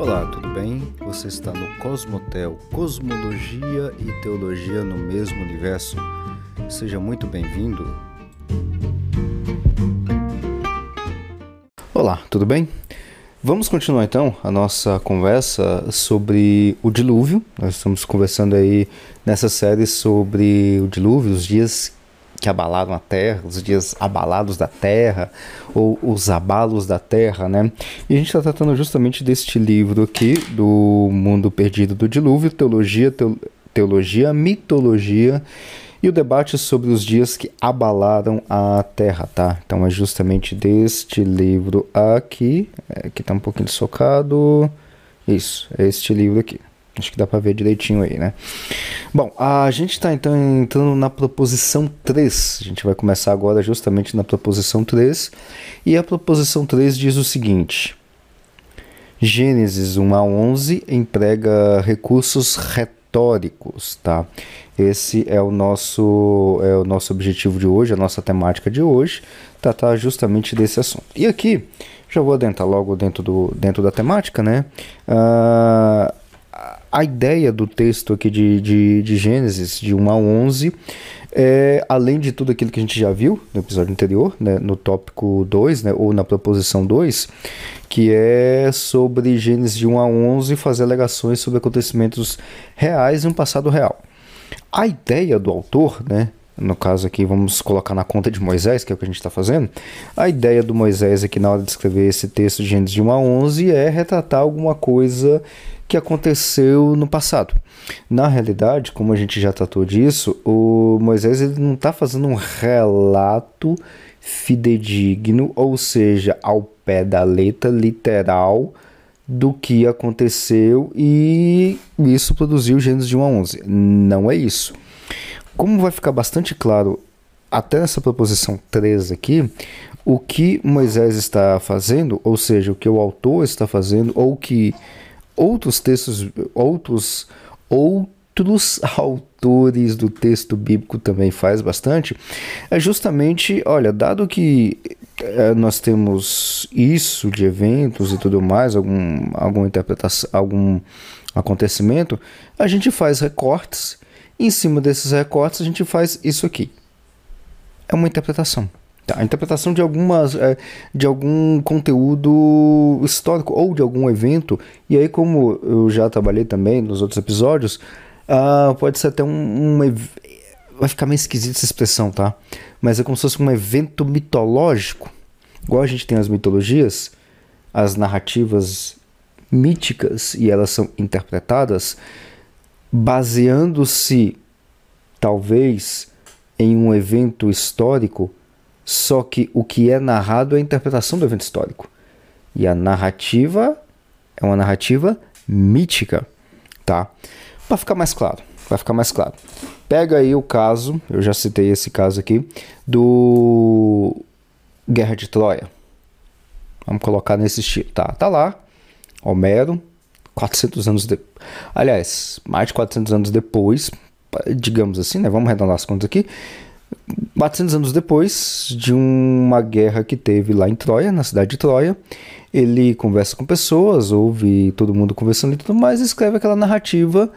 Olá, tudo bem? Você está no Cosmotel, Cosmologia e Teologia no mesmo universo. Seja muito bem-vindo. Olá, tudo bem? Vamos continuar então a nossa conversa sobre o dilúvio. Nós estamos conversando aí nessa série sobre o dilúvio, os dias que abalaram a terra, os dias abalados da terra, ou os abalos da terra, né? E a gente está tratando justamente deste livro aqui, do Mundo Perdido do Dilúvio, Teologia, Teologia, Mitologia e o debate sobre os dias que abalaram a terra, tá? Então é justamente deste livro aqui, é, que está um pouquinho socado. Isso, é este livro aqui. Acho que dá para ver direitinho aí, né? Bom, a gente está então entrando na proposição 3. A gente vai começar agora justamente na proposição 3. E a proposição 3 diz o seguinte: Gênesis 1 a 11 emprega recursos retóricos, tá? Esse é o nosso é o nosso objetivo de hoje, a nossa temática de hoje, tratar justamente desse assunto. E aqui já vou adentrar logo dentro, do, dentro da temática, né? Uh, a ideia do texto aqui de, de, de Gênesis, de 1 a 11, é, além de tudo aquilo que a gente já viu no episódio anterior, né, no tópico 2, né, ou na proposição 2, que é sobre Gênesis de 1 a 11 fazer alegações sobre acontecimentos reais em um passado real. A ideia do autor, né, no caso aqui vamos colocar na conta de Moisés, que é o que a gente está fazendo, a ideia do Moisés aqui na hora de escrever esse texto de Gênesis de 1 a 11 é retratar alguma coisa que aconteceu no passado. Na realidade, como a gente já tratou disso, o Moisés ele não está fazendo um relato fidedigno, ou seja, ao pé da letra literal do que aconteceu e isso produziu Gênesis de 1 a 11. Não é isso. Como vai ficar bastante claro até nessa proposição 3 aqui, o que Moisés está fazendo, ou seja, o que o autor está fazendo, ou que outros textos, outros, outros autores do texto bíblico também faz bastante, é justamente, olha, dado que é, nós temos isso de eventos e tudo mais, algum, alguma interpretação, algum acontecimento, a gente faz recortes, em cima desses recortes a gente faz isso aqui. É uma interpretação. Tá, a interpretação de algumas é, de algum conteúdo histórico ou de algum evento e aí como eu já trabalhei também nos outros episódios uh, pode ser até um, um vai ficar meio esquisita essa expressão tá mas é como se fosse um evento mitológico igual a gente tem as mitologias as narrativas míticas e elas são interpretadas baseando-se talvez em um evento histórico só que o que é narrado é a interpretação do evento histórico. E a narrativa é uma narrativa mítica, tá? Para ficar mais claro, vai ficar mais claro. Pega aí o caso, eu já citei esse caso aqui, do Guerra de Troia. Vamos colocar nesse estilo, tá? Tá lá, Homero, 400 anos depois. Aliás, mais de 400 anos depois, digamos assim, né? Vamos arredondar as contas aqui. 400 anos depois de uma guerra que teve lá em Troia, na cidade de Troia, ele conversa com pessoas, ouve todo mundo conversando e tudo mais, e escreve aquela narrativa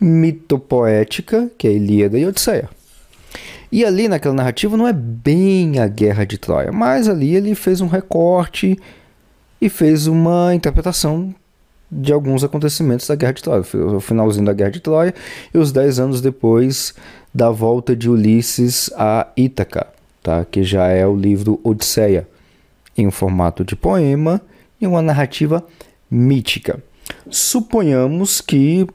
mitopoética, que é Ilíada e Odisseia. E ali naquela narrativa não é bem a guerra de Troia, mas ali ele fez um recorte e fez uma interpretação de alguns acontecimentos da Guerra de Troia, o finalzinho da Guerra de Troia e os dez anos depois da volta de Ulisses a Ítaca, tá? que já é o livro Odisseia, em um formato de poema e uma narrativa mítica. Suponhamos que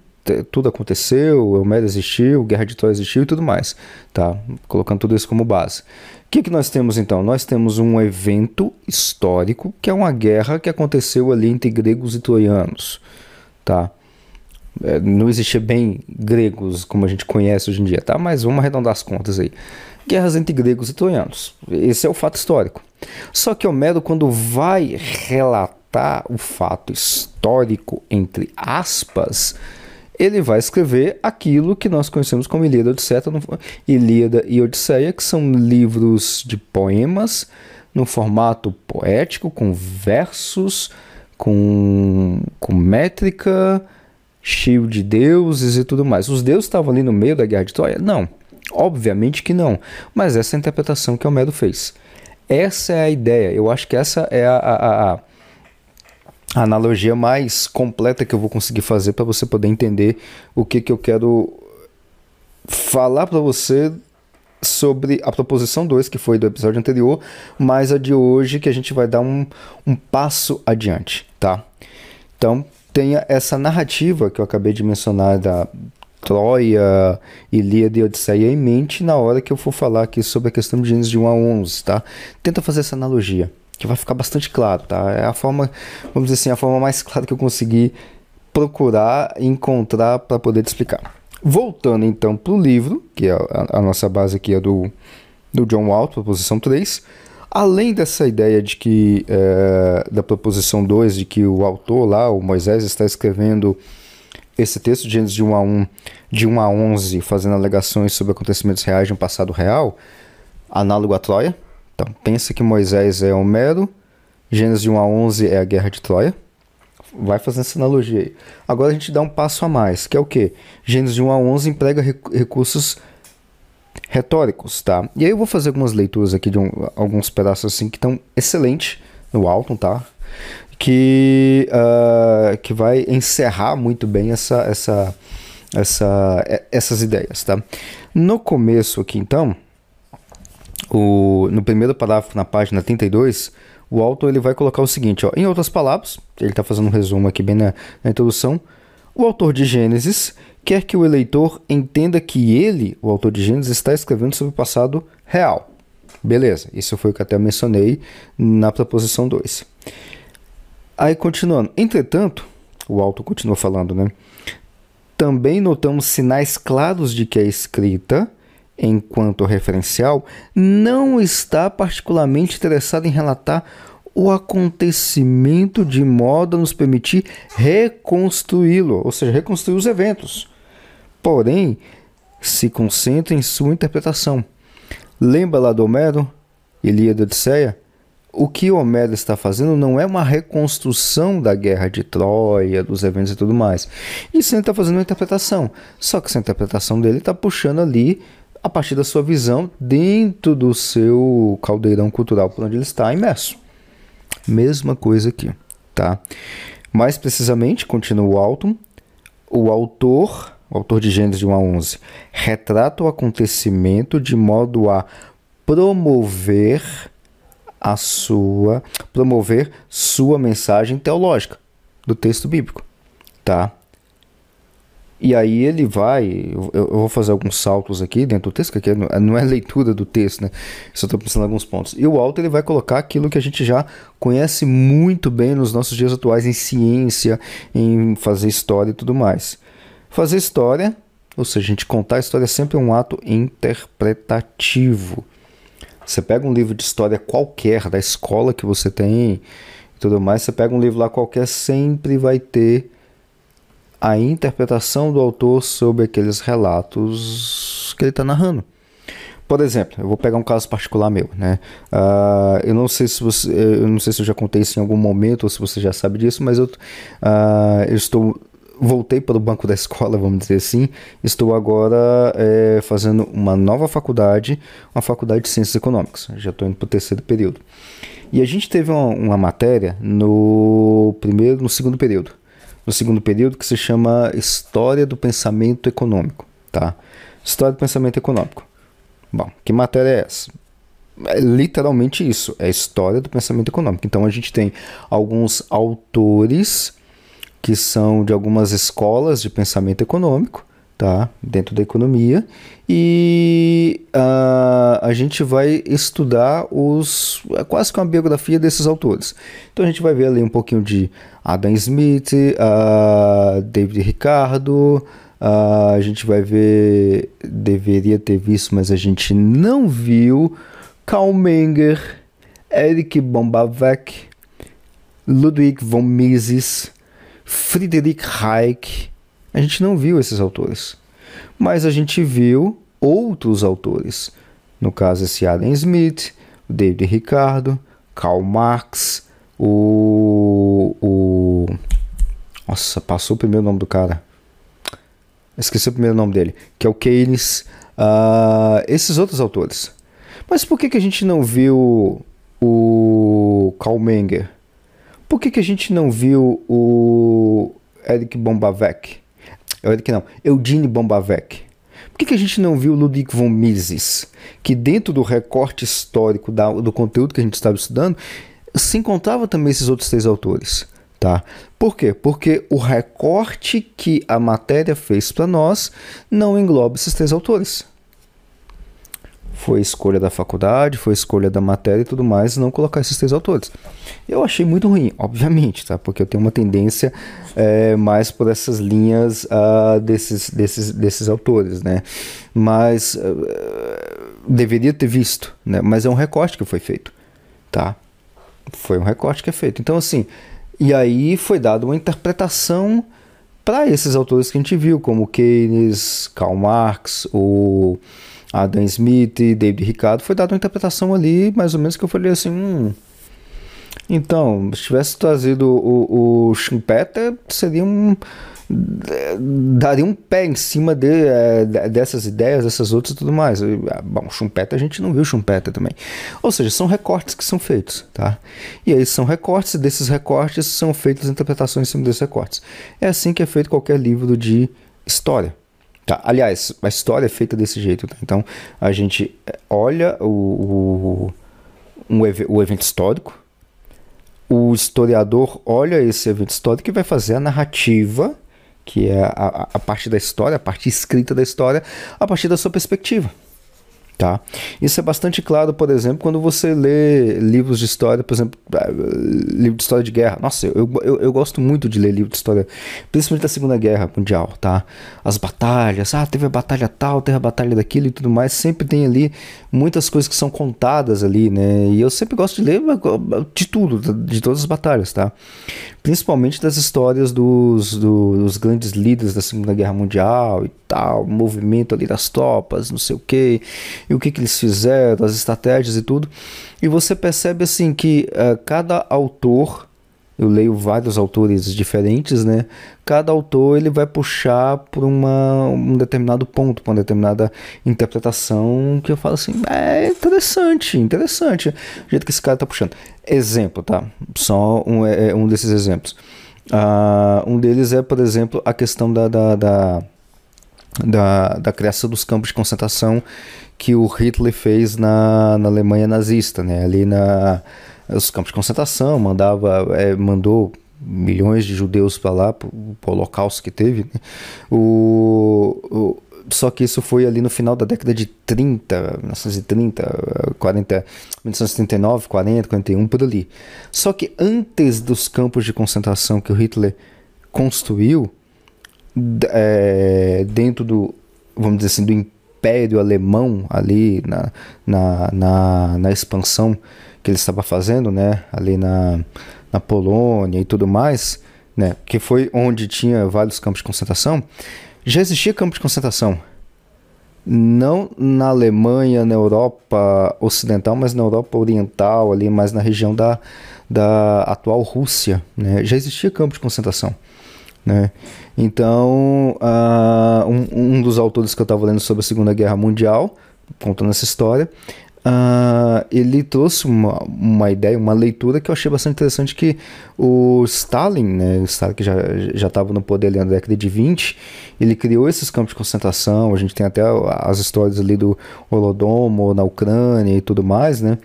tudo aconteceu, Homero existiu, Guerra de Troia existiu e tudo mais, tá? Colocando tudo isso como base. O que, que nós temos então? Nós temos um evento histórico que é uma guerra que aconteceu ali entre gregos e troianos, tá? É, não existia bem gregos como a gente conhece hoje em dia, tá? Mas vamos arredondar as contas aí. Guerras entre gregos e troianos. Esse é o fato histórico. Só que Homero, quando vai relatar o fato histórico, entre aspas, ele vai escrever aquilo que nós conhecemos como Ilíada, Odisseia, Ilíada e Odisseia, que são livros de poemas no formato poético, com versos com, com métrica, cheio de deuses e tudo mais. Os deuses estavam ali no meio da guerra de Troia? Não, obviamente que não. Mas essa é a interpretação que Homero fez. Essa é a ideia. Eu acho que essa é a, a, a a analogia mais completa que eu vou conseguir fazer para você poder entender o que, que eu quero falar para você sobre a proposição 2, que foi do episódio anterior, mas a de hoje que a gente vai dar um, um passo adiante, tá? Então, tenha essa narrativa que eu acabei de mencionar da Troia, Ilíada e Odisseia em mente na hora que eu for falar aqui sobre a questão de Gênesis de 1 a 11, tá? Tenta fazer essa analogia, que vai ficar bastante claro, tá? É a forma, vamos dizer assim, a forma mais clara que eu consegui procurar e encontrar para poder te explicar. Voltando então para o livro, que é a, a, nossa base aqui é do, do John Walt, proposição 3. Além dessa ideia de que, é, da proposição 2, de que o autor lá, o Moisés, está escrevendo esse texto de Gênesis de 1 a 1, de 1 a 11, fazendo alegações sobre acontecimentos reais de um passado real, análogo a Troia. Então, pensa que Moisés é Homero, Gênesis de 1 a 11 é a guerra de Troia vai fazendo essa analogia aí. Agora a gente dá um passo a mais, que é o que? Gênesis de 1 a 11 emprega recursos retóricos, tá? E aí eu vou fazer algumas leituras aqui de um, alguns pedaços assim que estão excelentes no Alton, tá? Que, uh, que vai encerrar muito bem essa, essa, essa, essas ideias, tá? No começo aqui, então, o, no primeiro parágrafo na página 32, o autor ele vai colocar o seguinte, ó, em outras palavras, ele está fazendo um resumo aqui bem na, na introdução, o autor de Gênesis quer que o eleitor entenda que ele, o autor de Gênesis, está escrevendo sobre o passado real. Beleza, isso foi o que até mencionei na proposição 2. Aí continuando, entretanto, o autor continua falando, né? Também notamos sinais claros de que a escrita enquanto referencial, não está particularmente interessado em relatar o acontecimento de modo a nos permitir reconstruí-lo, ou seja, reconstruir os eventos. Porém, se concentra em sua interpretação. Lembra lá do Homero, Ilíada Odisseia? O que Homero está fazendo não é uma reconstrução da guerra de Troia, dos eventos e tudo mais. Isso ele está fazendo uma interpretação. Só que essa interpretação dele está puxando ali a partir da sua visão dentro do seu caldeirão cultural por onde ele está imerso. Mesma coisa aqui, tá? Mais precisamente, continua o Alton, o autor, o autor de Gênesis de 1 a 11, retrata o acontecimento de modo a promover a sua promover sua mensagem teológica do texto bíblico, tá? E aí ele vai, eu, eu, vou fazer alguns saltos aqui dentro do texto, que aqui não é leitura do texto, né? Só estou pensando em alguns pontos. E o alto ele vai colocar aquilo que a gente já conhece muito bem nos nossos dias atuais em ciência, em fazer história e tudo mais. Fazer história, ou seja, a gente contar a história é sempre um ato interpretativo. Você pega um livro de história qualquer, da escola que você tem e tudo mais, você pega um livro lá qualquer, sempre vai ter a interpretação do autor sobre aqueles relatos que ele está narrando. Por exemplo, eu vou pegar um caso particular meu, né? Uh, eu não sei se você, eu não sei se eu já contei isso em algum momento ou se você já sabe disso, mas eu, uh, eu estou voltei para o banco da escola, vamos dizer assim. Estou agora é, fazendo uma nova faculdade, uma faculdade de ciências econômicas. Já estou indo para o terceiro período. E a gente teve uma, uma matéria no primeiro, no segundo período no segundo período que se chama História do Pensamento Econômico, tá? História do Pensamento Econômico. Bom, que matéria é essa? É literalmente isso, é história do pensamento econômico. Então a gente tem alguns autores que são de algumas escolas de pensamento econômico, tá? Dentro da economia e uh, a gente vai estudar os é quase que uma biografia desses autores. Então a gente vai ver ali um pouquinho de Adam Smith, uh, David Ricardo, uh, a gente vai ver, deveria ter visto, mas a gente não viu, Karl Menger, Eric Bombavec, Ludwig von Mises, Friedrich Hayek. A gente não viu esses autores mas a gente viu outros autores. No caso, esse Adam Smith, o David Ricardo, Karl Marx, o, o. Nossa, passou o primeiro nome do cara. Esqueci o primeiro nome dele. Que é o Keynes. Uh, esses outros autores. Mas por que, que a gente não viu o Karl Menger? Por que, que a gente não viu o Eric Bombavec? Eric não, Eugene Bombavec. Por que, que a gente não viu Ludwig von Mises? Que dentro do recorte histórico da, do conteúdo que a gente estava estudando, se encontrava também esses outros três autores. Tá? Por quê? Porque o recorte que a matéria fez para nós não engloba esses três autores. Foi escolha da faculdade, foi escolha da matéria e tudo mais, não colocar esses três autores. Eu achei muito ruim, obviamente, tá? Porque eu tenho uma tendência é, mais por essas linhas uh, desses, desses, desses autores, né? Mas uh, deveria ter visto, né? Mas é um recorte que foi feito, tá? Foi um recorte que é feito. Então, assim, e aí foi dada uma interpretação para esses autores que a gente viu, como Keynes, Karl Marx, o Adam Smith, David Ricardo, foi dada uma interpretação ali, mais ou menos, que eu falei assim, hum, então, se tivesse trazido o, o Schumpeter, seria um daria um pé em cima de, é, dessas ideias, dessas outras e tudo mais. Ah, bom, Schumpeter a gente não viu Schumpeter também. Ou seja, são recortes que são feitos, tá? E aí são recortes, e desses recortes são feitas interpretações em cima desses recortes. É assim que é feito qualquer livro de história. Tá? Aliás, a história é feita desse jeito. Tá? Então, a gente é, olha o, o, um, o evento histórico, o historiador olha esse evento histórico e vai fazer a narrativa que é a, a parte da história, a parte escrita da história, a partir da sua perspectiva. Tá? Isso é bastante claro, por exemplo, quando você lê livros de história, por exemplo, ah, livro de história de guerra. Nossa, eu, eu, eu gosto muito de ler livro de história, principalmente da Segunda Guerra Mundial, tá? As batalhas, ah, teve a batalha tal, teve a batalha daquilo e tudo mais, sempre tem ali muitas coisas que são contadas ali, né? E eu sempre gosto de ler de tudo, de todas as batalhas, tá? Principalmente das histórias dos, dos grandes líderes da Segunda Guerra Mundial e tal, movimento ali das tropas, não sei o que e o que, que eles fizeram, as estratégias e tudo. E você percebe assim que uh, cada autor, eu leio vários autores diferentes, né? Cada autor ele vai puxar por uma, um determinado ponto, por uma determinada interpretação que eu falo assim, é interessante, interessante. O jeito que esse cara tá puxando. Exemplo, tá? Só um, é, é um desses exemplos. Uh, um deles é, por exemplo, a questão da, da, da da, da criação dos campos de concentração que o Hitler fez na, na Alemanha nazista, né? Ali na os campos de concentração, mandava, é, mandou milhões de judeus para lá, para o holocausto que teve. Né? O, o, só que isso foi ali no final da década de 30, 1930, 40, 1939, 40, 41, por ali. Só que antes dos campos de concentração que o Hitler construiu, é, dentro do, vamos dizer assim, do Império Alemão ali na, na, na, na expansão que ele estava fazendo, né, ali na, na Polônia e tudo mais, né, que foi onde tinha vários campos de concentração, já existia campo de concentração. Não na Alemanha, na Europa Ocidental, mas na Europa Oriental, ali mais na região da, da atual Rússia, né, já existia campo de concentração. Né? Então, uh, um, um, dos autores que eu estava lendo sobre a Segunda Guerra Mundial, contando essa história, uh, ele trouxe uma, uma ideia, uma leitura que eu achei bastante interessante, que o Stalin, né, o Stalin que já estava no poder ali na década de 20, ele criou esses campos de concentração, a gente tem até as histórias ali do Holodomor na Ucrânia e tudo mais, né?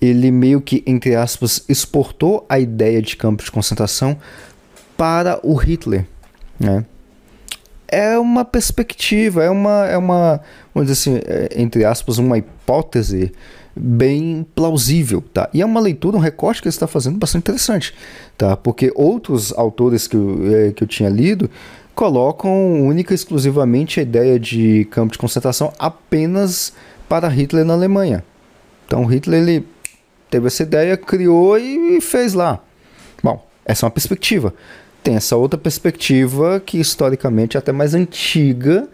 Ele meio que, entre aspas, exportou a ideia de campos de concentração para o Hitler. Né? É uma perspectiva, é uma, é uma, vamos dizer assim, é, entre aspas, uma hipótese bem plausível, tá? E é uma leitura, um recorte que ele está fazendo bastante interessante, tá? Porque outros autores que eu, é, que eu tinha lido colocam única e exclusivamente a ideia de campo de concentração apenas para Hitler na Alemanha. Então Hitler ele teve essa ideia, criou e fez lá. Bom, essa é uma perspectiva tem essa outra perspectiva que historicamente é até mais antiga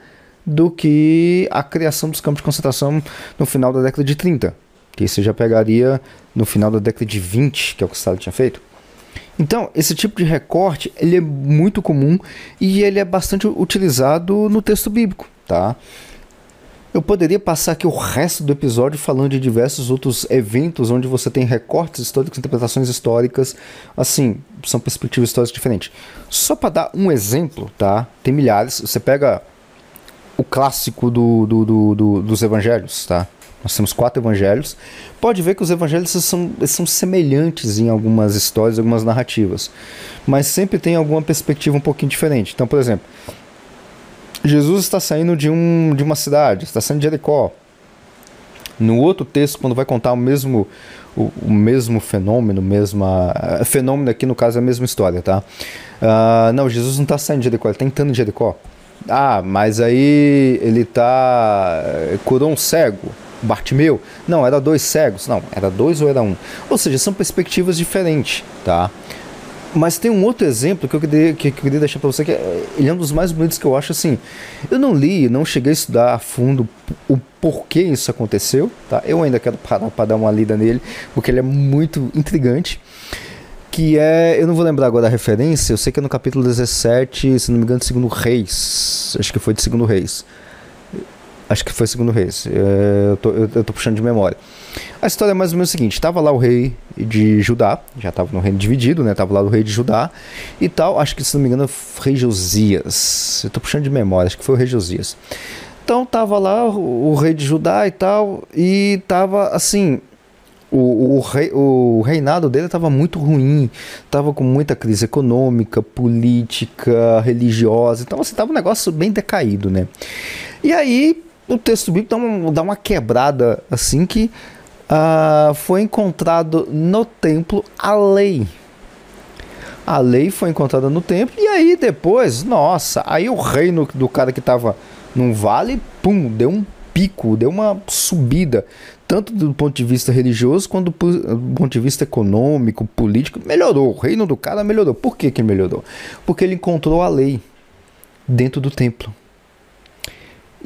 do que a criação dos campos de concentração no final da década de 30, que você já pegaria no final da década de 20, que é o que Stalin tinha feito. Então, esse tipo de recorte, ele é muito comum e ele é bastante utilizado no texto bíblico, tá? Eu poderia passar aqui o resto do episódio falando de diversos outros eventos onde você tem recortes históricos, interpretações históricas, assim, são perspectivas históricas diferentes. Só para dar um exemplo, tá? Tem milhares. Você pega o clássico do, do, do, do dos evangelhos, tá? Nós temos quatro evangelhos. Pode ver que os evangelhos são, são semelhantes em algumas histórias, algumas narrativas. Mas sempre tem alguma perspectiva um pouquinho diferente. Então, por exemplo, Jesus está saindo de, um, de uma cidade, está saindo de Jericó. No outro texto, quando vai contar o mesmo, o, o mesmo fenômeno, mesma uh, fenômeno aqui no caso é a mesma história, tá? Uh, não, Jesus não está saindo de Jericó, ele está entrando em Jericó. Ah, mas aí ele tá eh, curou um cego. Bartimeu? Não, era dois cegos. Não, era dois ou era um. Ou seja, são perspectivas diferentes, tá? Mas tem um outro exemplo que eu queria, que eu queria deixar para você, que é, ele é um dos mais bonitos que eu acho assim. Eu não li, não cheguei a estudar a fundo o porquê isso aconteceu, tá? Eu ainda quero parar para dar uma lida nele, porque ele é muito intrigante. Que é, eu não vou lembrar agora a referência, eu sei que é no capítulo 17, se não me engano, de Segundo Reis. Acho que foi de Segundo Reis. Acho que foi segundo reis. É, eu, tô, eu, tô puxando de memória. A história é mais ou menos o seguinte: estava lá o rei de Judá, já estava no reino dividido, né? Tava lá o rei de Judá e tal. Acho que, se não me engano, rei Josias. Eu tô puxando de memória, acho que foi o rei Josias. Então tava lá o, o rei de Judá e tal, e tava assim. O, o, rei, o reinado dele estava muito ruim, estava com muita crise econômica, política, religiosa, então assim, estava um negócio bem decaído, né? E aí o texto bíblico dá uma, dá uma quebrada assim que uh, foi encontrado no templo a lei. A lei foi encontrada no templo e aí depois, nossa, aí o reino do cara que estava num vale, pum, deu um pico, deu uma subida, tanto do ponto de vista religioso quanto do ponto de vista econômico, político, melhorou. O reino do cara melhorou. Por que que melhorou? Porque ele encontrou a lei dentro do templo.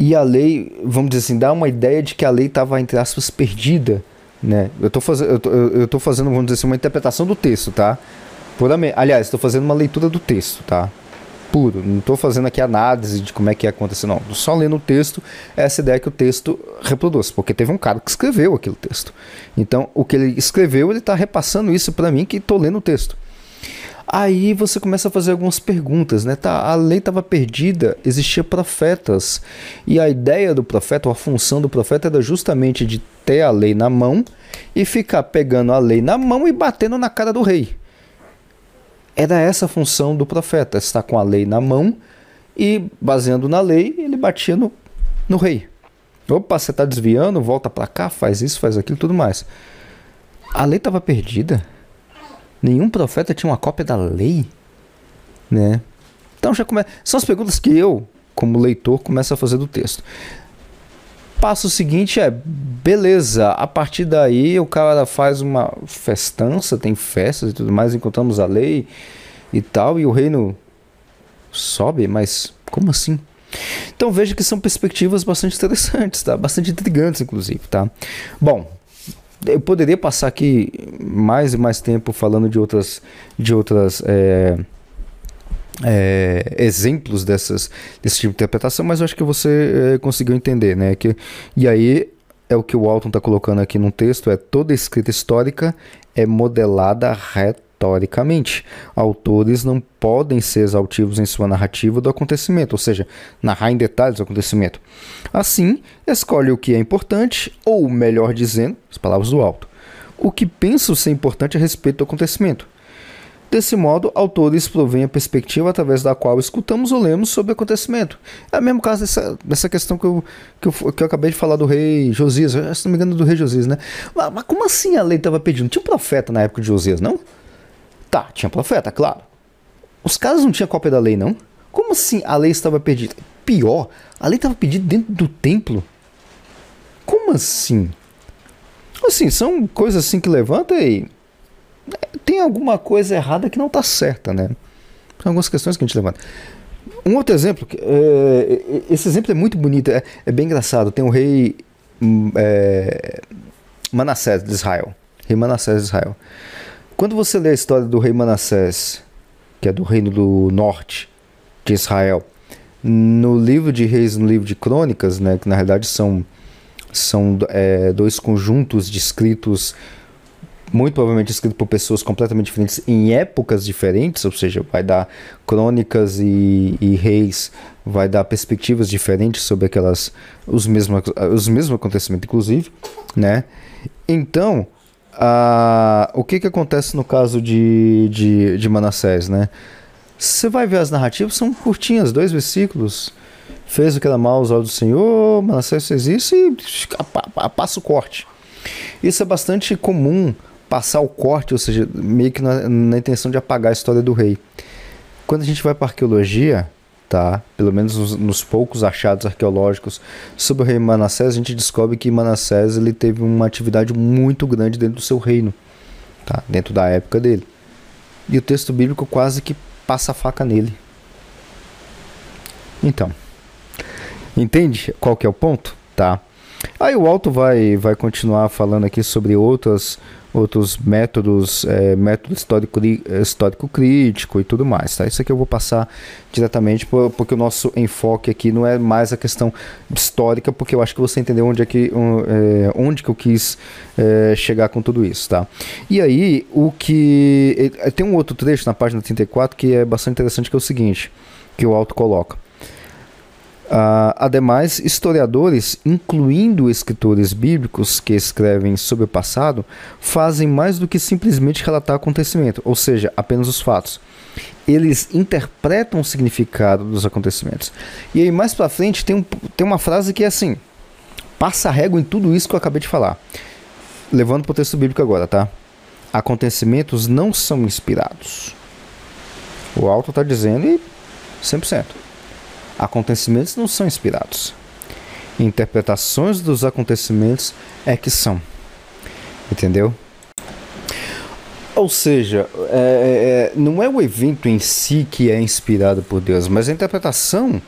E a lei, vamos dizer assim, dá uma ideia de que a lei estava, entre aspas, perdida. Né? Eu estou faz... eu eu tô fazendo, vamos dizer assim, uma interpretação do texto, tá? Puramente. Aliás, estou fazendo uma leitura do texto, tá? Puro. Não estou fazendo aqui análise de como é que ia acontecer, não. Tô só lendo o texto, essa ideia que o texto reproduz. Porque teve um cara que escreveu aquele texto. Então, o que ele escreveu, ele está repassando isso para mim que estou lendo o texto. Aí você começa a fazer algumas perguntas, né? Tá, a lei estava perdida, existia profetas. E a ideia do profeta, ou a função do profeta era justamente de ter a lei na mão e ficar pegando a lei na mão e batendo na cara do rei. Era essa a função do profeta, estar com a lei na mão e, baseando na lei, ele batia no, no rei. Opa, você está desviando, volta para cá, faz isso, faz aquilo, tudo mais. A lei estava perdida. Nenhum profeta tinha uma cópia da lei, né? Então já come... são as perguntas que eu, como leitor, começo a fazer do texto. Passo seguinte é, beleza, a partir daí o cara faz uma festança, tem festas e tudo mais, encontramos a lei e tal, e o reino sobe, mas como assim? Então veja que são perspectivas bastante interessantes, tá? Bastante intrigantes, inclusive, tá? Bom, eu poderia passar aqui mais e mais tempo falando de outras, de outras é, é, exemplos dessas, desse tipo de interpretação, mas eu acho que você é, conseguiu entender, né? Que, e aí é o que o Alton está colocando aqui no texto, é toda escrita histórica é modelada reta historicamente. Autores não podem ser exaltivos em sua narrativa do acontecimento, ou seja, narrar em detalhes o acontecimento. Assim, escolhe o que é importante, ou melhor dizendo, as palavras do alto, o que pensam ser importante a respeito do acontecimento. Desse modo, autores provêm a perspectiva através da qual escutamos ou lemos sobre o acontecimento. É o mesmo caso dessa, dessa questão que eu, que, eu, que eu acabei de falar do rei Josias, se não me engano, do rei Josias, né? Mas, mas como assim a lei estava pedindo? Tinha um profeta na época de Josias, não? Tá, tinha profeta, claro. Os caras não tinham cópia da lei, não? Como assim a lei estava perdida? Pior, a lei estava perdida dentro do templo? Como assim? Assim, são coisas assim que levanta e. É, tem alguma coisa errada que não está certa, né? São algumas questões que a gente levanta. Um outro exemplo, é, esse exemplo é muito bonito, é, é bem engraçado. Tem o rei hum, é, Manassés de Israel. Rei Manassés de Israel. Quando você lê a história do rei Manassés, que é do reino do norte de Israel, no livro de Reis, no livro de Crônicas, né, que na realidade são, são é, dois conjuntos de escritos, muito provavelmente escritos por pessoas completamente diferentes em épocas diferentes, ou seja, vai dar Crônicas e, e Reis, vai dar perspectivas diferentes sobre aquelas os mesmos, os mesmos acontecimentos, inclusive, né? Então, a, o que, que acontece no caso de, de, de Manassés, né? Você vai ver as narrativas, são curtinhas, dois versículos. Fez o que era mal aos olhos do Senhor, Manassés fez isso e passa o corte. Isso é bastante comum, passar o corte, ou seja, meio que na, na intenção de apagar a história do rei. Quando a gente vai para arqueologia, tá? Pelo menos nos, nos, poucos achados arqueológicos sobre o rei Manassés, a gente descobre que Manassés ele teve uma atividade muito grande dentro do seu reino, tá? Dentro da época dele. E o texto bíblico quase que passa a faca nele. Então, entende qual que é o ponto? Tá. Aí o Alto vai, vai continuar falando aqui sobre outras outros métodos, é, método histórico, histórico crítico e tudo mais. Tá? Isso aqui eu vou passar diretamente porque o nosso enfoque aqui não é mais a questão histórica, porque eu acho que você entendeu onde é que, é, onde que eu quis é, chegar com tudo isso. Tá? E aí, o que. Tem um outro trecho na página 34 que é bastante interessante, que é o seguinte, que o auto coloca. Uh, ademais, historiadores, incluindo escritores bíblicos que escrevem sobre o passado, fazem mais do que simplesmente relatar acontecimento, ou seja, apenas os fatos. Eles interpretam o significado dos acontecimentos. E aí, mais para frente, tem, um, tem uma frase que é assim: passa régua em tudo isso que eu acabei de falar. Levando para o texto bíblico agora, tá? Acontecimentos não são inspirados. O autor está dizendo e 100%. Acontecimentos não são inspirados. Interpretações dos acontecimentos é que são. Entendeu? Ou seja, é, é, não é o evento em si que é inspirado por Deus, mas a interpretação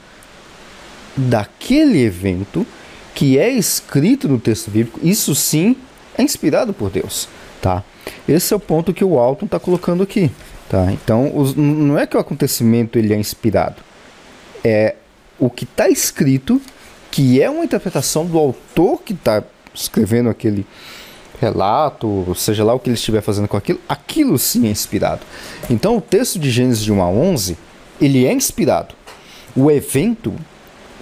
daquele evento que é escrito no texto bíblico, isso sim é inspirado por Deus, tá? Esse é o ponto que o Alton está colocando aqui, tá? Então, os, não é que o acontecimento ele é inspirado, é o que está escrito, que é uma interpretação do autor que está escrevendo aquele relato, seja lá o que ele estiver fazendo com aquilo, aquilo sim é inspirado. Então o texto de Gênesis de 1 a 11, ele é inspirado. O evento,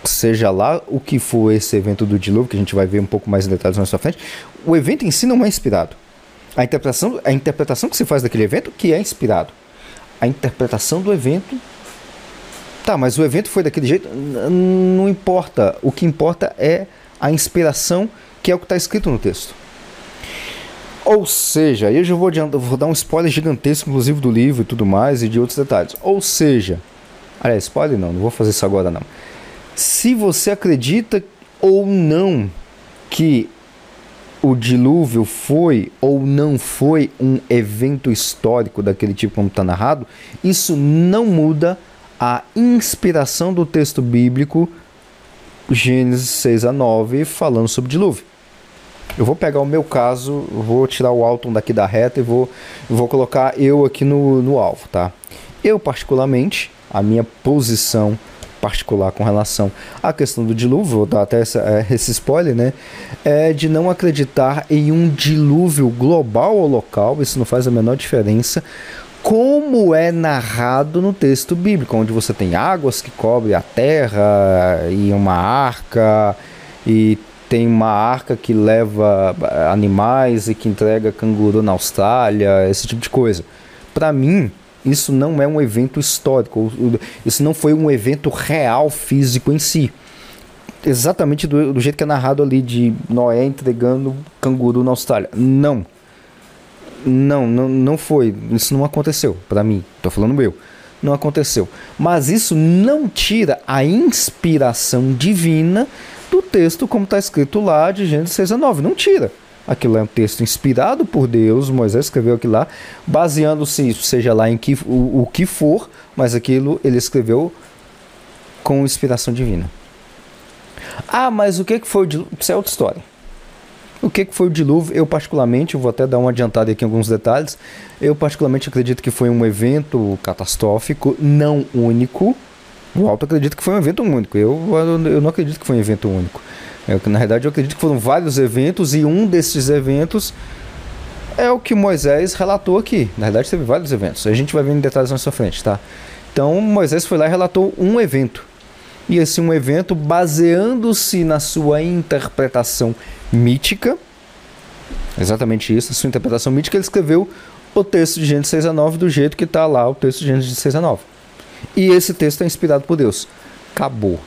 seja lá o que for esse evento do dilúvio, que a gente vai ver um pouco mais em detalhes mais pra frente, o evento em si não é inspirado. A interpretação, a interpretação que se faz daquele evento que é inspirado. A interpretação do evento Tá, mas o evento foi daquele jeito? Não importa. O que importa é a inspiração, que é o que está escrito no texto. Ou seja, eu já vou, adiantar, vou dar um spoiler gigantesco, inclusive do livro e tudo mais, e de outros detalhes. Ou seja, aliás, spoiler não, não vou fazer isso agora não. Se você acredita ou não que o dilúvio foi ou não foi um evento histórico daquele tipo como está narrado, isso não muda a inspiração do texto bíblico, Gênesis 6 a 9, falando sobre dilúvio. Eu vou pegar o meu caso, vou tirar o Alton daqui da reta e vou, vou colocar eu aqui no, no alvo, tá? Eu, particularmente, a minha posição particular com relação à questão do dilúvio, vou dar até essa, é, esse spoiler, né? É de não acreditar em um dilúvio global ou local, isso não faz a menor diferença, como é narrado no texto bíblico, onde você tem águas que cobrem a terra e uma arca e tem uma arca que leva animais e que entrega canguru na Austrália, esse tipo de coisa. Para mim, isso não é um evento histórico, isso não foi um evento real físico em si. Exatamente do, do jeito que é narrado ali de Noé entregando canguru na Austrália. Não. Não, não, não foi. Isso não aconteceu para mim. Tô falando eu. Não aconteceu. Mas isso não tira a inspiração divina do texto como está escrito lá de Gênesis 6 a 9. Não tira. Aquilo é um texto inspirado por Deus, Moisés escreveu aquilo lá, baseando-se, seja lá em que, o, o que for, mas aquilo ele escreveu com inspiração divina. Ah, mas o que foi? Isso é outra história. O que, que foi o dilúvio? Eu particularmente, vou até dar uma adiantada aqui em alguns detalhes, eu particularmente acredito que foi um evento catastrófico, não único. O Alto acredita que foi um evento único. Eu, eu não acredito que foi um evento único. Eu, na verdade, eu acredito que foram vários eventos e um desses eventos é o que Moisés relatou aqui. Na verdade, teve vários eventos. A gente vai ver em detalhes mais pra frente, tá? Então, Moisés foi lá e relatou um evento. E esse um evento, baseando-se na sua interpretação mítica, exatamente isso, sua interpretação mítica, ele escreveu o texto de Gênesis 6 a 9 do jeito que está lá o texto de Gênesis 6 a 9. E esse texto é inspirado por Deus. Acabou.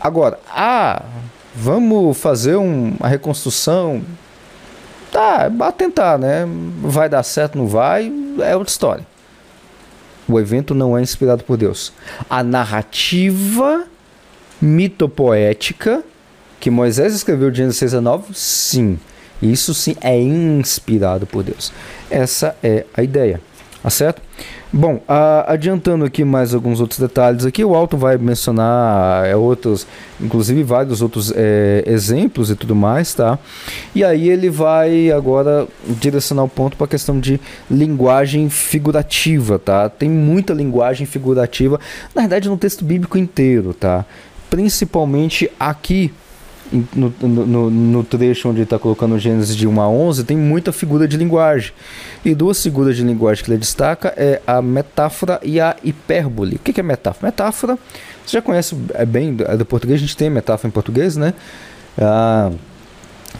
Agora, ah, vamos fazer um, uma reconstrução. Tá, é tentar, né? Vai dar certo, não vai, é outra história. O evento não é inspirado por Deus. A narrativa mitopoética que Moisés escreveu de Gênesis 6 a 9, sim. Isso sim é inspirado por Deus. Essa é a ideia. Tá certo? Bom, adiantando aqui mais alguns outros detalhes aqui, o Alton vai mencionar é, outros, inclusive vários outros é, exemplos e tudo mais, tá? E aí ele vai agora direcionar o ponto para a questão de linguagem figurativa, tá? Tem muita linguagem figurativa, na verdade no texto bíblico inteiro, tá? Principalmente aqui no, no, no, trecho onde ele está colocando Gênesis de 1 a 11, tem muita figura de linguagem. E duas figuras de linguagem que ele destaca é a metáfora e a hipérbole. O que é metáfora? Metáfora, você já conhece é bem do português, a gente tem metáfora em português, né? Ah,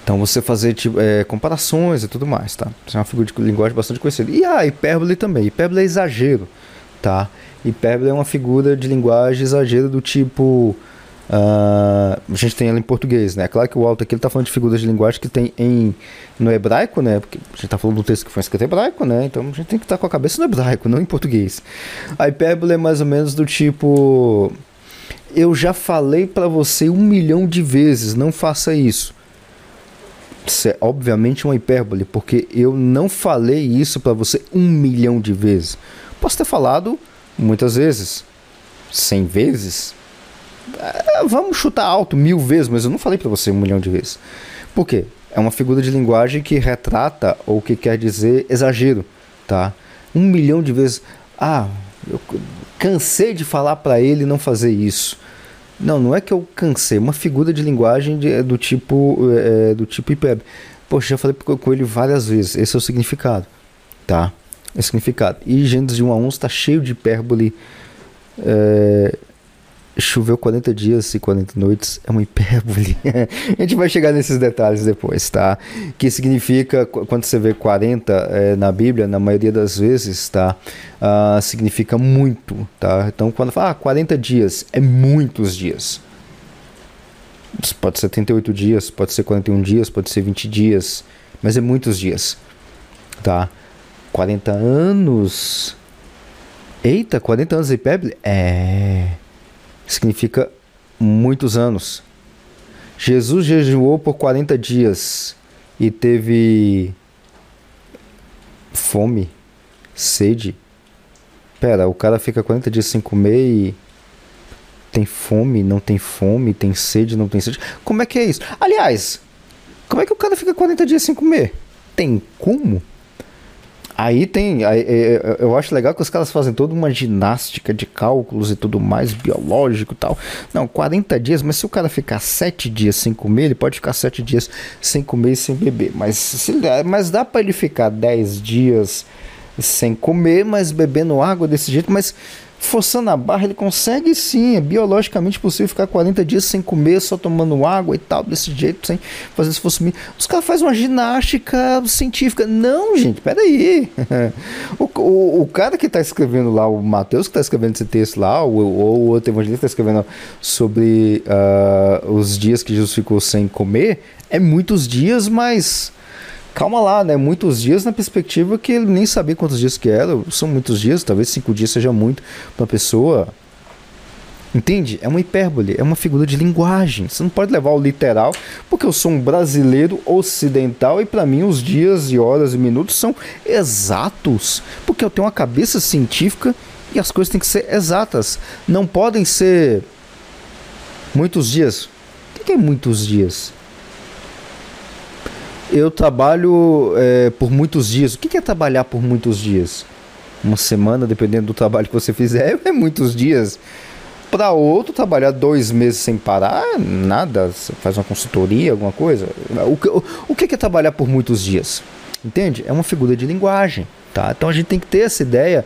então você fazer tipo, é, comparações e tudo mais, tá? Isso é uma figura de linguagem bastante conhecida. E a hipérbole também. Hipérbole é exagero, tá? Hipérbole é uma figura de linguagem exagero do tipo Uh, a gente tem ela em português, né? Claro que o Alto aqui está falando de figuras de linguagem que tem em, no hebraico, né? Porque a gente está falando do texto que foi escrito em hebraico, né? Então a gente tem que estar tá com a cabeça no hebraico, não em português. A hipérbole é mais ou menos do tipo: Eu já falei para você um milhão de vezes, não faça isso. Isso é obviamente uma hipérbole, porque eu não falei isso para você um milhão de vezes. Posso ter falado muitas vezes, cem vezes, vamos chutar alto mil vezes, mas eu não falei para você um milhão de vezes. Por quê? É uma figura de linguagem que retrata ou que quer dizer exagero, tá? Um milhão de vezes. Ah, eu cansei de falar para ele não fazer isso. Não, não é que eu cansei. Uma figura de linguagem de, do tipo é, do tipo IPEB. Poxa, já falei com ele várias vezes. Esse é o significado, tá? É o significado. E Gênesis de 1 a 11 está cheio de hipérbole é, choveu 40 dias e 40 noites é uma hipérbole. a gente vai chegar nesses detalhes depois, tá? Que significa, quando você vê 40 é, na Bíblia, na maioria das vezes, tá? Uh, significa muito, tá? Então, quando fala ah, 40 dias, é muitos dias. Pode ser 38 dias, pode ser 41 dias, pode ser 20 dias, mas é muitos dias, tá? 40 anos. Eita, 40 anos de hipérbole? É significa muitos anos. Jesus jejuou por 40 dias e teve fome, sede. Pera, o cara fica 40 dias sem comer e tem fome, não tem fome, tem sede, não tem sede. Como é que é isso? Aliás, como é que o cara fica 40 dias sem comer? Tem como? Aí tem. Aí, é, é, eu acho legal que os caras fazem toda uma ginástica de cálculos e tudo mais, biológico e tal. Não, 40 dias, mas se o cara ficar 7 dias sem comer, ele pode ficar 7 dias sem comer e sem beber. Mas, se, mas dá para ele ficar 10 dias sem comer, mas bebendo água desse jeito. Mas forçando a barra, ele consegue sim, é biologicamente possível ficar 40 dias sem comer, só tomando água e tal, desse jeito, sem fazer esforço mínimo. Os caras fazem uma ginástica científica. Não, gente, peraí. o, o, o cara que está escrevendo lá, o Mateus que está escrevendo esse texto lá, ou, ou o outro evangelista está escrevendo sobre uh, os dias que Jesus ficou sem comer, é muitos dias, mas calma lá, né? Muitos dias na perspectiva que ele nem sabia quantos dias que era. São muitos dias, talvez cinco dias seja muito para uma pessoa. Entende? É uma hipérbole, é uma figura de linguagem. Você não pode levar o literal, porque eu sou um brasileiro ocidental e para mim os dias e horas e minutos são exatos, porque eu tenho uma cabeça científica e as coisas têm que ser exatas. Não podem ser muitos dias. O que é muitos dias? Eu trabalho é, por muitos dias. O que é trabalhar por muitos dias? Uma semana, dependendo do trabalho que você fizer, é muitos dias. Para outro, trabalhar dois meses sem parar, nada. Você faz uma consultoria, alguma coisa. O que, o, o que é trabalhar por muitos dias? Entende? É uma figura de linguagem. Tá? Então a gente tem que ter essa ideia,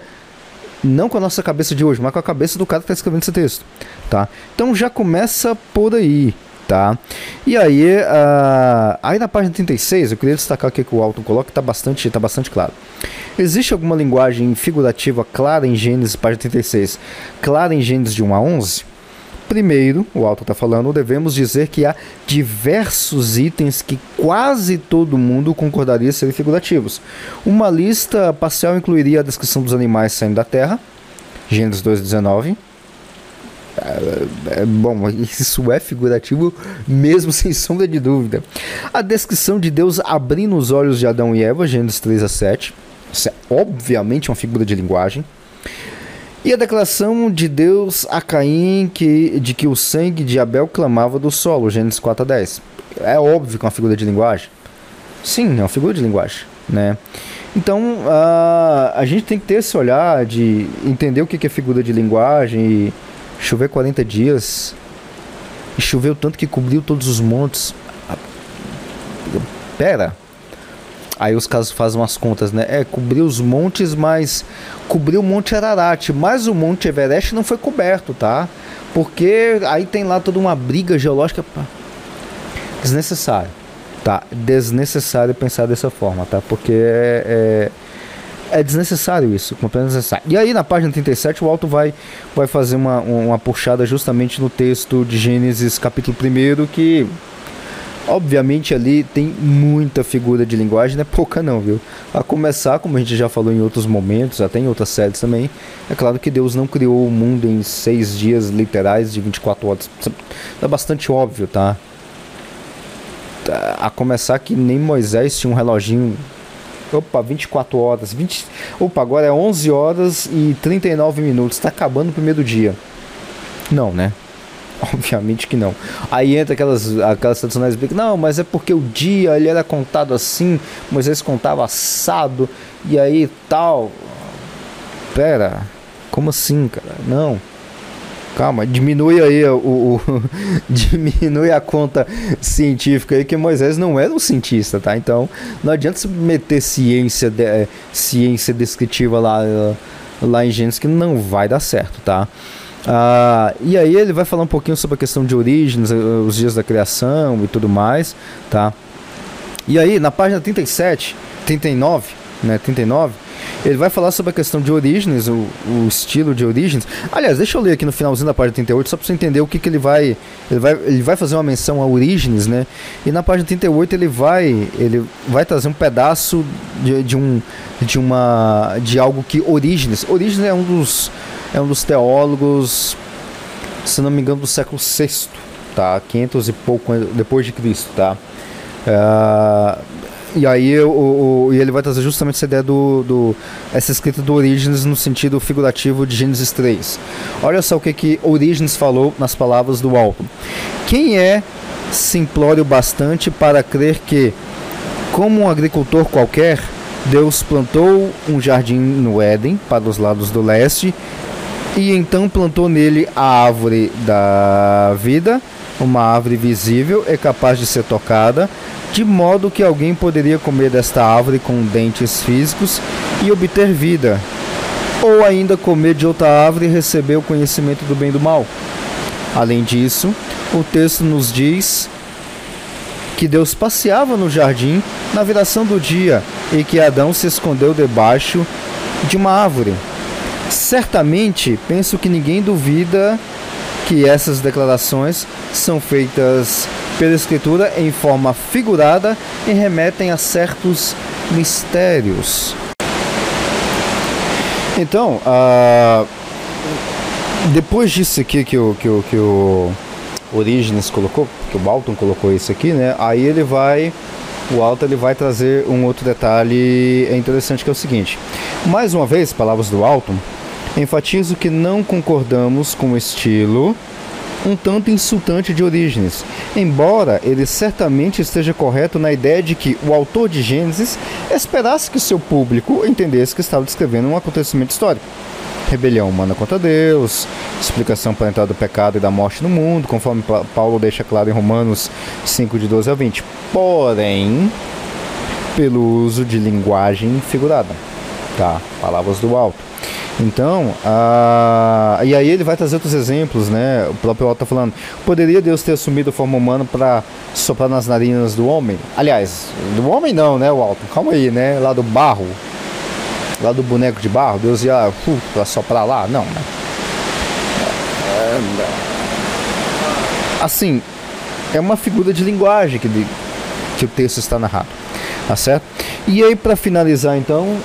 não com a nossa cabeça de hoje, mas com a cabeça do cara que está escrevendo esse texto. Tá? Então já começa por aí. Tá? E aí, uh, aí na página 36, eu queria destacar aqui que o Alton coloca está bastante, tá bastante claro. Existe alguma linguagem figurativa clara em Gênesis, página 36, clara em Gênesis de 1 a 11? Primeiro, o Alto está falando, devemos dizer que há diversos itens que quase todo mundo concordaria serem figurativos. Uma lista parcial incluiria a descrição dos animais saindo da terra, Gênesis 2,19. É, é, bom, isso é figurativo mesmo sem sombra de dúvida. A descrição de Deus abrindo os olhos de Adão e Eva, Gênesis 3 a 7. Isso é obviamente uma figura de linguagem. E a declaração de Deus a Caim que, de que o sangue de Abel clamava do solo, Gênesis 4 a 10. É óbvio que é uma figura de linguagem. Sim, é uma figura de linguagem, né? Então, uh, a gente tem que ter esse olhar de entender o que é figura de linguagem e chover 40 dias e choveu tanto que cobriu todos os montes. Ah, pera, Aí os casos fazem umas contas, né? É, cobriu os montes, mas cobriu o Monte Ararat, mas o Monte Everest não foi coberto, tá? Porque aí tem lá toda uma briga geológica. Desnecessário, tá? Desnecessário pensar dessa forma, tá? Porque é, é, é desnecessário isso, completamente desnecessário. E aí na página 37 o Alto vai, vai fazer uma, uma puxada justamente no texto de Gênesis capítulo 1 que Obviamente ali tem muita figura de linguagem, não é pouca não, viu? A começar, como a gente já falou em outros momentos, até em outras séries também, é claro que Deus não criou o mundo em seis dias literais de 24 horas. É bastante óbvio, tá? A começar que nem Moisés tinha um reloginho Opa, 24 horas. 20... Opa, agora é 11 horas e 39 minutos. Está acabando o primeiro dia. Não, né? Obviamente que não. Aí entra aquelas, aquelas tradicionais não, mas é porque o dia ele era contado assim, Moisés contava assado, e aí tal. Pera, como assim, cara? Não. Calma, diminui aí o, o diminui a conta científica aí que Moisés não era um cientista, tá? Então não adianta se meter ciência de, ciência descritiva lá lá em Gênesis que não vai dar certo, tá? Ah, e aí ele vai falar um pouquinho sobre a questão de origens, eh, os dias da criação e tudo mais, tá? E aí, na página 37, 39, né, 39, ele vai falar sobre a questão de origens, o, o, estilo de origens. Aliás, deixa eu ler aqui no finalzinho da página 38, só para você entender o que, que ele vai. Ele vai. Ele vai fazer uma menção a origens, né? E na página 38 ele vai. Ele vai trazer um pedaço de, de um. De uma. De algo que. Origens. Origens é um dos é um dos teólogos, se não me engano, do século VI, tá? 500 e pouco depois de Cristo, tá? Uh, e aí o, o, ele vai trazer justamente essa ideia do, do essa escrita do Orígenes no sentido figurativo de Gênesis 3. Olha só o que que Orígenes falou nas palavras do álbum. Quem é simplório bastante para crer que, como um agricultor qualquer, Deus plantou um jardim no Éden, para os lados do leste, e então plantou nele a árvore da vida, uma árvore visível e capaz de ser tocada, de modo que alguém poderia comer desta árvore com dentes físicos e obter vida, ou ainda comer de outra árvore e receber o conhecimento do bem e do mal. Além disso, o texto nos diz que Deus passeava no jardim na viração do dia e que Adão se escondeu debaixo de uma árvore. Certamente, penso que ninguém duvida que essas declarações são feitas pela Escritura em forma figurada e remetem a certos mistérios. Então, uh, depois disso aqui que o, que o, que o colocou, que o Balton colocou isso aqui, né? Aí ele vai, o Alto ele vai trazer um outro detalhe interessante que é o seguinte. Mais uma vez, palavras do Alton, Enfatizo que não concordamos com o estilo um tanto insultante de Orígenes, embora ele certamente esteja correto na ideia de que o autor de Gênesis esperasse que seu público entendesse que estava descrevendo um acontecimento histórico. Rebelião humana contra Deus, explicação para a entrada do pecado e da morte no mundo, conforme Paulo deixa claro em Romanos 5, de 12 a 20. Porém, pelo uso de linguagem figurada, tá? Palavras do alto. Então, a... e aí ele vai trazer outros exemplos, né? O próprio Otto tá falando, poderia Deus ter assumido a forma humana para soprar nas narinas do homem? Aliás, do homem não, né, Walton? Calma aí, né? Lá do barro, lá do boneco de barro, Deus ia uh, soprar lá? Não, né? Assim, é uma figura de linguagem que, que o texto está narrado, tá certo? E aí, para finalizar, então,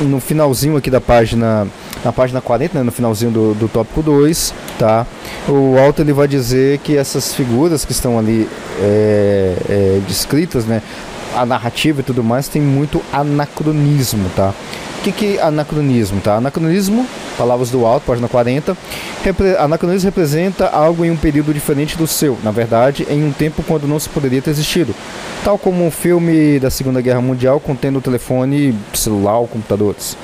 no finalzinho aqui da página na página 40, né, no finalzinho do, do tópico 2, tá? O Alto ele vai dizer que essas figuras que estão ali é, é, descritas, né, a narrativa e tudo mais, tem muito anacronismo, tá? O que, que é anacronismo, tá? Anacronismo, palavras do alto, página 40. Repre anacronismo representa algo em um período diferente do seu, na verdade, em um tempo quando não se poderia ter existido. Tal como um filme da Segunda Guerra Mundial contendo o telefone, celular ou computadores.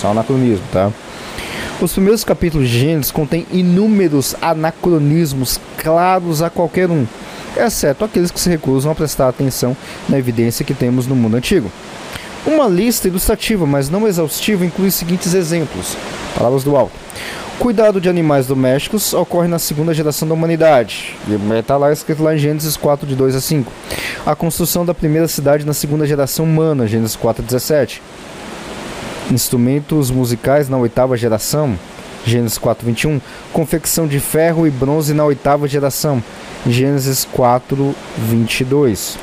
São anacronismo, tá? Os primeiros capítulos de Gênesis contêm inúmeros anacronismos claros a qualquer um, exceto aqueles que se recusam a prestar atenção na evidência que temos no mundo antigo. Uma lista ilustrativa, mas não exaustiva, inclui os seguintes exemplos. Palavras do alto. Cuidado de animais domésticos ocorre na segunda geração da humanidade. Está lá escrito lá em Gênesis 4, de 2 a 5. A construção da primeira cidade na segunda geração humana, Gênesis 4, 17 instrumentos musicais na oitava geração, Gênesis 4:21, confecção de ferro e bronze na oitava geração, Gênesis 4:22.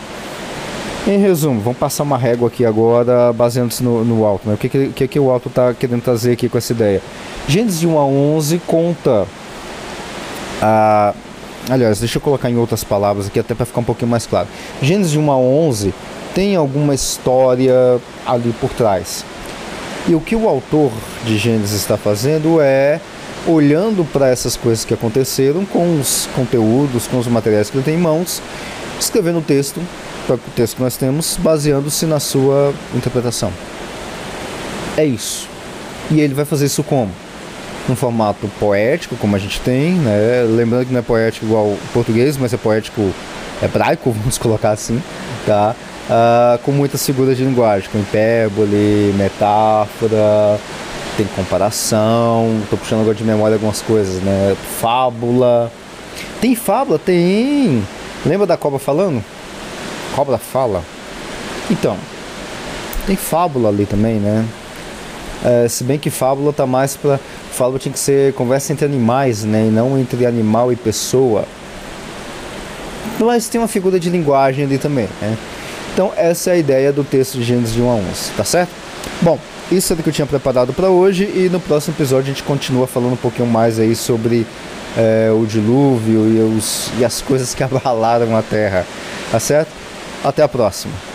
Em resumo, vamos passar uma régua aqui agora, baseando-se no, no alto. Né? O que, que, que o alto está querendo trazer aqui com essa ideia? Gênesis de 1 a 11 conta. Aliás, deixa eu colocar em outras palavras aqui, até para ficar um pouquinho mais claro. Gênesis de 1 a 11 tem alguma história ali por trás. E o que o autor de Gênesis está fazendo é olhando para essas coisas que aconteceram com os conteúdos, com os materiais que ele tem em mãos, escrevendo o texto, o texto que nós temos, baseando-se na sua interpretação. É isso. E ele vai fazer isso como? Num formato poético, como a gente tem, né? Lembrando que não é poético igual o português, mas é poético hebraico, vamos colocar assim, tá? Uh, com muitas figuras de linguagem, com hipérbole, metáfora, tem comparação, estou puxando agora de memória algumas coisas, né? Fábula. Tem fábula? Tem. Lembra da cobra falando? Cobra fala. Então, tem fábula ali também, né? É, se bem que fábula tá mais para fábula tinha que ser conversa entre animais, né, e não entre animal e pessoa. Mas tem uma figura de linguagem ali também, né? Então essa é a ideia do texto de Gênesis de 1 a 11, tá certo? Bom, isso é o que eu tinha preparado para hoje e no próximo episódio a gente continua falando um pouquinho mais aí sobre é, o dilúvio e, os, e as coisas que abalaram a Terra, tá certo? Até a próxima.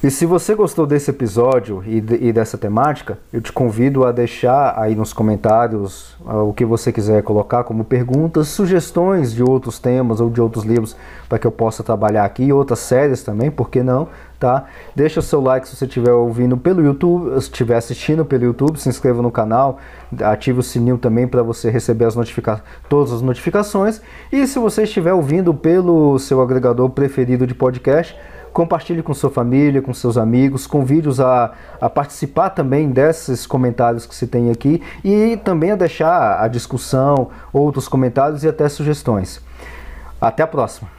E se você gostou desse episódio e, e, dessa temática, eu te convido a deixar aí nos comentários uh, o que você quiser colocar como perguntas, sugestões de outros temas ou de outros livros para que eu possa trabalhar aqui, outras séries também, por que não, tá? Deixa o seu like se você estiver ouvindo pelo YouTube, se estiver assistindo pelo YouTube, se inscreva no canal, ative o sininho também para você receber as notifica todas as notificações. E se você estiver ouvindo pelo seu agregador preferido de podcast, Compartilhe com sua família, com seus amigos, convide-os a, a participar também desses comentários que se tem aqui e também a deixar a discussão, outros comentários e até sugestões. Até a próxima!